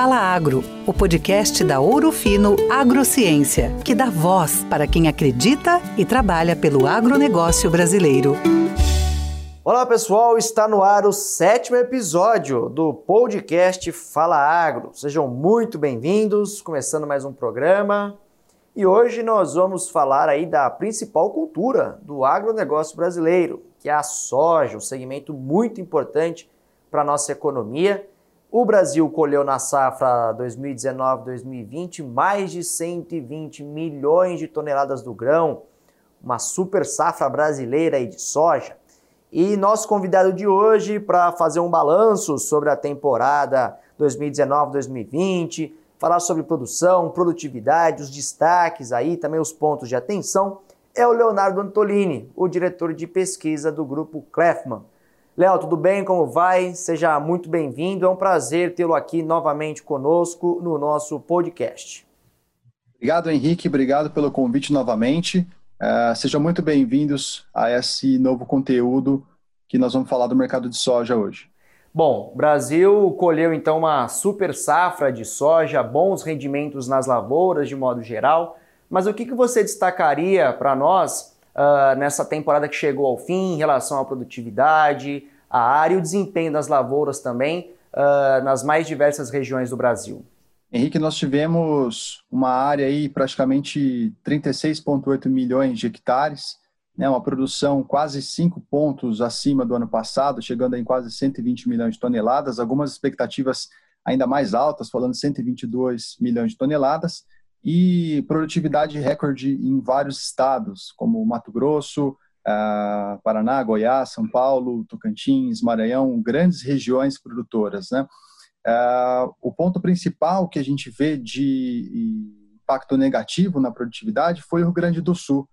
Fala Agro, o podcast da Ouro Fino Agrociência, que dá voz para quem acredita e trabalha pelo agronegócio brasileiro. Olá pessoal, está no ar o sétimo episódio do podcast Fala Agro. Sejam muito bem-vindos, começando mais um programa. E hoje nós vamos falar aí da principal cultura do agronegócio brasileiro, que é a soja, um segmento muito importante para a nossa economia o Brasil colheu na safra 2019-2020 mais de 120 milhões de toneladas do grão, uma super safra brasileira de soja. E nosso convidado de hoje para fazer um balanço sobre a temporada 2019-2020, falar sobre produção, produtividade, os destaques aí, também os pontos de atenção, é o Leonardo Antolini, o diretor de pesquisa do grupo Klefman. Léo, tudo bem? Como vai? Seja muito bem-vindo. É um prazer tê-lo aqui novamente conosco no nosso podcast. Obrigado, Henrique. Obrigado pelo convite novamente. Uh, sejam muito bem-vindos a esse novo conteúdo que nós vamos falar do mercado de soja hoje. Bom, o Brasil colheu então uma super safra de soja, bons rendimentos nas lavouras de modo geral. Mas o que, que você destacaria para nós uh, nessa temporada que chegou ao fim em relação à produtividade, a área e o desempenho das lavouras também uh, nas mais diversas regiões do Brasil. Henrique, nós tivemos uma área aí praticamente 36,8 milhões de hectares, né, uma produção quase 5 pontos acima do ano passado, chegando em quase 120 milhões de toneladas, algumas expectativas ainda mais altas, falando 122 milhões de toneladas, e produtividade recorde em vários estados, como Mato Grosso, uh, Paraná, Goiás, São Paulo, Tocantins, Maranhão, grandes regiões produtoras. Né? Uh, o ponto principal que a gente vê de impacto negativo na produtividade foi o Rio Grande do Sul.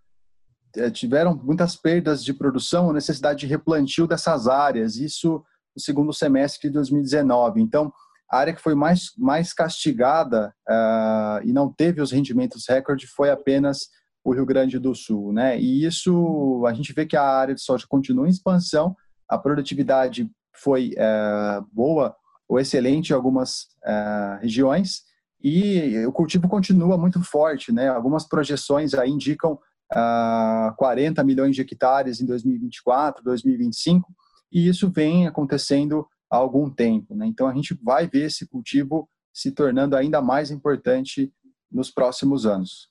Uh, tiveram muitas perdas de produção, necessidade de replantio dessas áreas, isso no segundo semestre de 2019. Então, a área que foi mais, mais castigada uh, e não teve os rendimentos recorde foi apenas o Rio Grande do Sul, né? E isso a gente vê que a área de soja continua em expansão, a produtividade foi uh, boa ou excelente em algumas uh, regiões e o cultivo continua muito forte, né? Algumas projeções aí indicam uh, 40 milhões de hectares em 2024, 2025 e isso vem acontecendo há algum tempo. Né? Então a gente vai ver esse cultivo se tornando ainda mais importante nos próximos anos.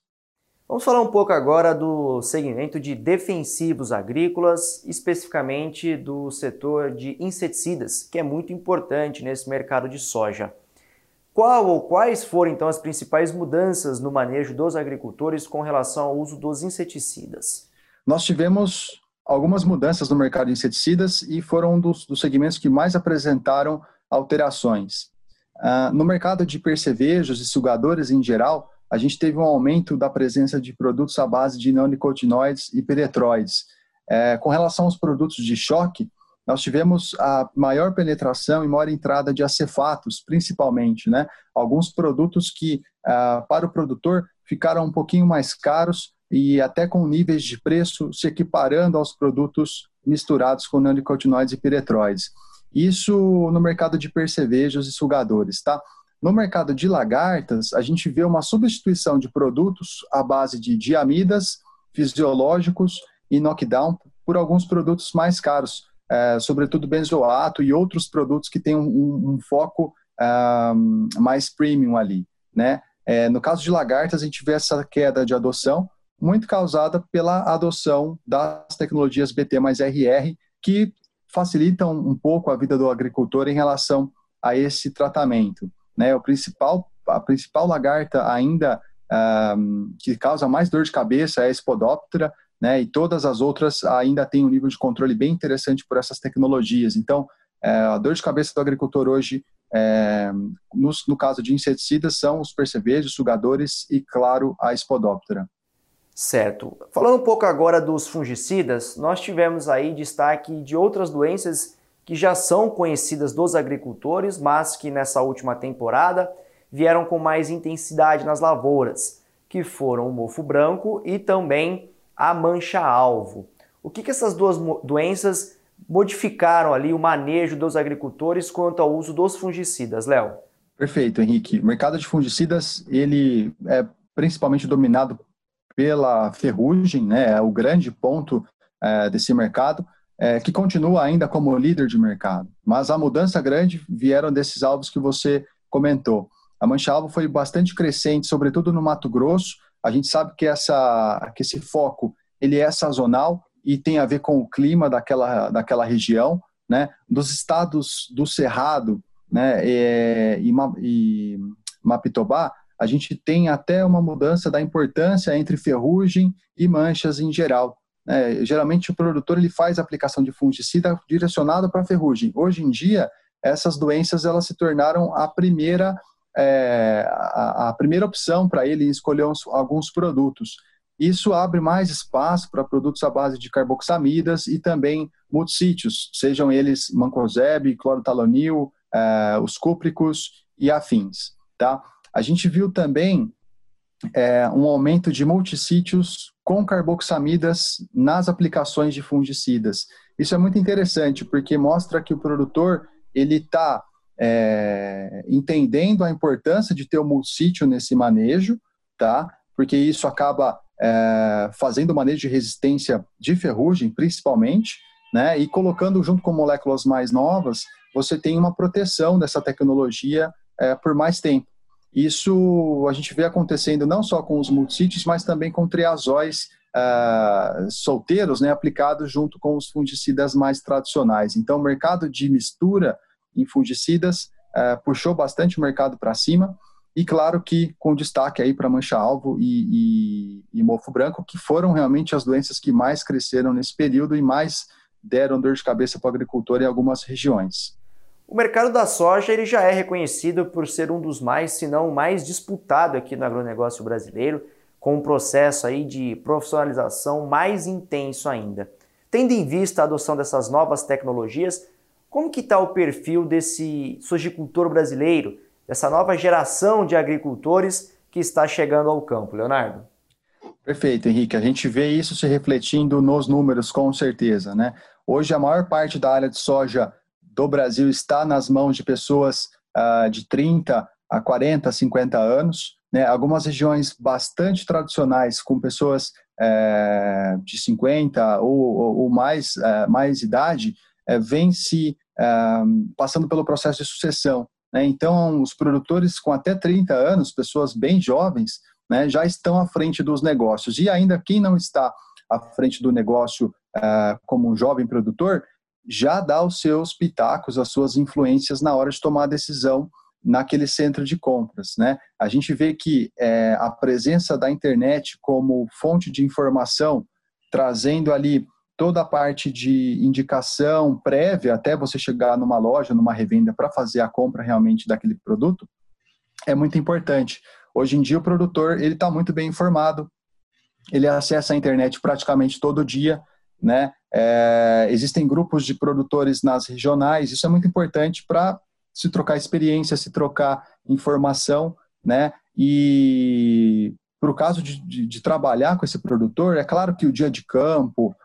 Vamos falar um pouco agora do segmento de defensivos agrícolas, especificamente do setor de inseticidas, que é muito importante nesse mercado de soja. Qual ou quais foram então as principais mudanças no manejo dos agricultores com relação ao uso dos inseticidas? Nós tivemos algumas mudanças no mercado de inseticidas e foram um dos, dos segmentos que mais apresentaram alterações. Uh, no mercado de percevejos e sugadores em geral, a gente teve um aumento da presença de produtos à base de neonicotinoides e penetroides. É, com relação aos produtos de choque, nós tivemos a maior penetração e maior entrada de acefatos, principalmente, né? Alguns produtos que, uh, para o produtor, ficaram um pouquinho mais caros e até com níveis de preço se equiparando aos produtos misturados com neonicotinoides e piretroides. Isso no mercado de percevejos e sugadores, tá? No mercado de lagartas, a gente vê uma substituição de produtos à base de diamidas, fisiológicos e knockdown por alguns produtos mais caros, é, sobretudo benzoato e outros produtos que têm um, um, um foco um, mais premium ali, né? É, no caso de lagartas, a gente vê essa queda de adoção, muito causada pela adoção das tecnologias BT mais RR, que facilitam um pouco a vida do agricultor em relação a esse tratamento. Né? O principal, a principal lagarta ainda um, que causa mais dor de cabeça é a Spodoptera, né? e todas as outras ainda têm um nível de controle bem interessante por essas tecnologias. Então, é, a dor de cabeça do agricultor hoje, é, no, no, caso de inseticidas, são os percevejos, sugadores e, claro, a Spodoptera. Certo. Falando um pouco agora dos fungicidas, nós tivemos aí destaque de outras doenças que já são conhecidas dos agricultores, mas que nessa última temporada vieram com mais intensidade nas lavouras, que foram o mofo branco e também a mancha-alvo. O que, que essas duas doenças modificaram ali o manejo dos agricultores quanto ao uso dos fungicidas, Léo? Perfeito, Henrique. O mercado de fungicidas, ele é principalmente dominado pela ferrugem, né? É o grande ponto é, desse mercado, é, que continua ainda como líder de mercado. Mas a mudança grande vieram desses alvos que você comentou. A mancha-alvo foi bastante crescente, sobretudo no Mato Grosso. A gente sabe que, essa, que esse foco ele é sazonal e tem a ver com o clima daquela, daquela região. Né? Dos estados do Cerrado né, e, e, e Mapitobá, a gente tem até uma mudança da importância entre ferrugem e manchas em geral. É, geralmente o produtor ele faz a aplicação de fungicida direcionado para ferrugem. Hoje em dia, essas doenças elas se tornaram a primeira, é, a, a, primeira opção para ele escolher uns, alguns produtos. Isso abre mais espaço para produtos à base de carboxamidas e também multissítios, sejam eles mancozeb, clorotalonil, é, os cúpricos e afins. Tá? A gente viu também é, um aumento de multissítios com carboxamidas nas aplicações de fungicidas. Isso é muito interessante porque mostra que o produtor ele está é, entendendo a importância de ter o multissítio nesse manejo, tá? Porque isso acaba é, fazendo manejo de resistência de ferrugem, principalmente, né? E colocando junto com moléculas mais novas, você tem uma proteção dessa tecnologia é, por mais tempo. Isso a gente vê acontecendo não só com os multissítios, mas também com triazóis uh, solteiros, né, aplicados junto com os fungicidas mais tradicionais. Então, o mercado de mistura em fungicidas uh, puxou bastante o mercado para cima. E claro que com destaque aí para mancha-alvo e, e, e, mofo branco, que foram realmente as doenças que mais cresceram nesse período e mais deram dor de cabeça para o agricultor em algumas regiões. O mercado da soja ele já é reconhecido por ser um dos mais, se não o mais disputado aqui no agronegócio brasileiro, com um processo aí de profissionalização mais intenso ainda. Tendo em vista a adoção dessas novas tecnologias, como que está o perfil desse sojicultor brasileiro, dessa nova geração de agricultores que está chegando ao campo, Leonardo? Perfeito, Henrique. A gente vê isso se refletindo nos números, com certeza. Né? Hoje, a maior parte da área de soja do Brasil está nas mãos de pessoas uh, de 30 a 40, 50 anos. Né? Algumas regiões bastante tradicionais, com pessoas uh, de 50 ou, ou, ou mais, uh, mais idade, uh, vem se passando pelo processo de sucessão. Né? Então, os produtores com até 30 anos, pessoas bem jovens, né, já estão à frente dos negócios. E ainda quem não está à frente do negócio como um jovem produtor, já dá os seus pitacos, as suas influências na hora de tomar a decisão naquele centro de compras. Né? A gente vê que é, a presença da internet como fonte de informação, trazendo ali toda a parte de indicação prévia até você chegar numa loja, numa revenda para fazer a compra realmente daquele produto, é muito importante. Hoje em dia o produtor ele está muito bem informado, ele acessa a internet praticamente todo dia, né? É, existem grupos de produtores nas regionais, isso é muito importante para se trocar experiência, se trocar informação, né? E para o caso de, de, de, trabalhar com esse produtor, é claro que o dia de campo,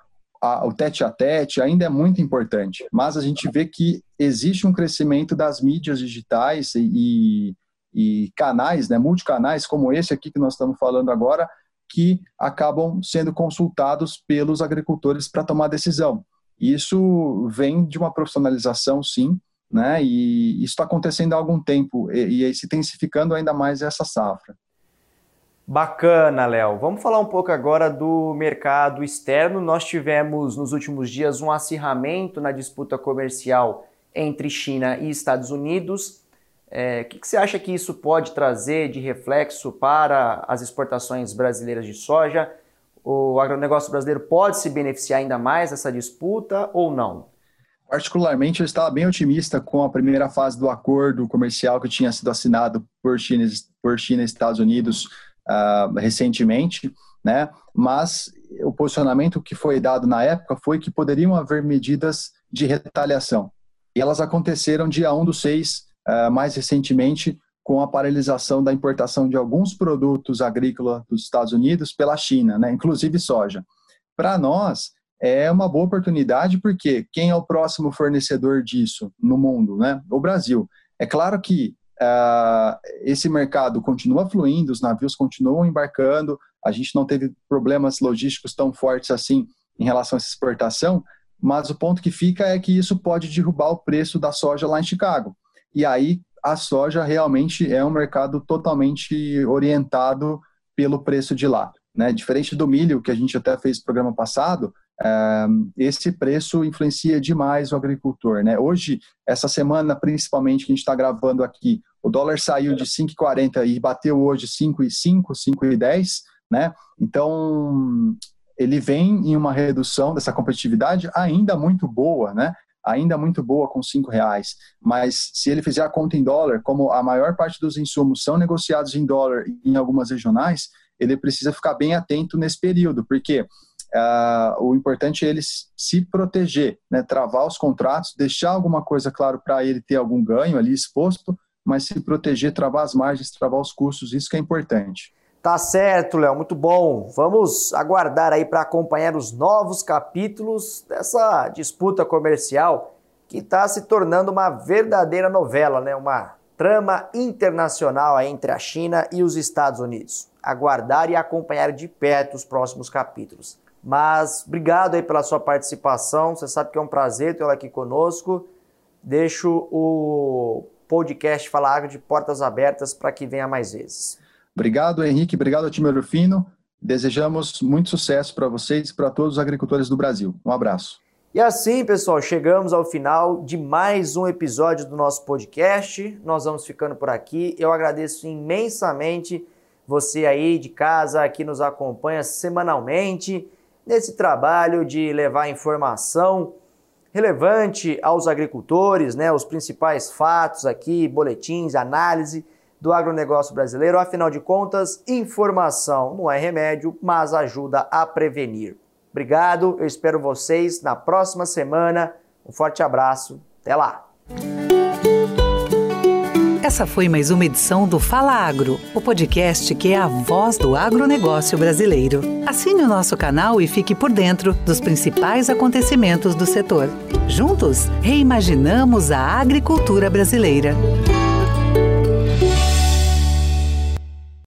a, o tete a tete ainda é muito importante, mas a gente vê que existe um crescimento das mídias digitais e, e canais, né, multicanais como esse aqui que nós estamos falando agora, que acabam sendo consultados pelos agricultores para tomar decisão. Isso vem de uma profissionalização, sim, né? E isso está acontecendo há algum tempo e, e se intensificando ainda mais essa safra. Bacana, Léo. Vamos falar um pouco agora do mercado externo. Nós tivemos nos últimos dias um acirramento na disputa comercial entre China e Estados Unidos. É, o que, que, você acha que isso pode trazer de reflexo para as exportações brasileiras de soja? O agronegócio brasileiro pode se beneficiar ainda mais dessa disputa ou não? Particularmente, eu estava bem otimista com a primeira fase do acordo comercial que tinha sido assinado por China, por China e Estados Unidos uh, recentemente, né? Mas o posicionamento que foi dado na época foi que poderiam haver medidas de retaliação. E elas aconteceram dia 1 do 6 eh, mais recentemente com a paralisação da importação de alguns produtos agrícolas dos Estados Unidos pela China, né, inclusive soja. Para nós, é uma boa oportunidade porque quem é o próximo fornecedor disso no mundo? Né? O Brasil. É claro que uh, esse mercado continua fluindo, os navios continuam embarcando, a gente não teve problemas logísticos tão fortes assim em relação a essa exportação, mas o ponto que fica é que isso pode derrubar o preço da soja lá em Chicago. E aí a soja realmente é um mercado totalmente orientado pelo preço de lá. Né? Diferente do milho, que a gente até fez no programa passado, é, esse preço influencia demais o agricultor. Né? Hoje, essa semana, principalmente, que a gente está gravando aqui, o dólar saiu de 5,40 e bateu hoje 5,5, 5,10, né? Então, ele vem em uma redução dessa competitividade ainda muito boa, né? Ainda muito boa com cinco reais, mas se ele fizer a conta em dólar, como a maior parte dos insumos são negociados em dólar em algumas regionais, ele precisa ficar bem atento nesse período, porque Uh, o importante é ele se proteger, né? travar os contratos, deixar alguma coisa claro para ele ter algum ganho ali exposto, mas se proteger, travar as margens, travar os custos, isso que é importante. Tá certo, Léo, muito bom. Vamos aguardar aí para acompanhar os novos capítulos dessa disputa comercial que está se tornando uma verdadeira novela, né? Uma trama internacional entre a China e os Estados Unidos. Aguardar e acompanhar de perto os próximos capítulos. Mas obrigado aí pela sua participação. Você sabe que é um prazer tê-la aqui conosco. Deixo o podcast Fala Agro de portas abertas para que venha mais vezes. Obrigado, Henrique. Obrigado time Orofino. Desejamos muito sucesso para vocês e para todos os agricultores do Brasil. Um abraço. E assim, pessoal, chegamos ao final de mais um episódio do nosso podcast. Nós vamos ficando por aqui. Eu agradeço imensamente você aí de casa que nos acompanha semanalmente nesse trabalho de levar informação relevante aos agricultores, né, os principais fatos aqui, boletins, análise do agronegócio brasileiro. Afinal de contas, informação não é remédio, mas ajuda a prevenir. Obrigado, eu espero vocês na próxima semana. Um forte abraço, até lá! Essa foi mais uma edição do Fala Agro, o podcast que é a voz do agronegócio brasileiro. Assine o nosso canal e fique por dentro dos principais acontecimentos do setor. Juntos, reimaginamos a agricultura brasileira.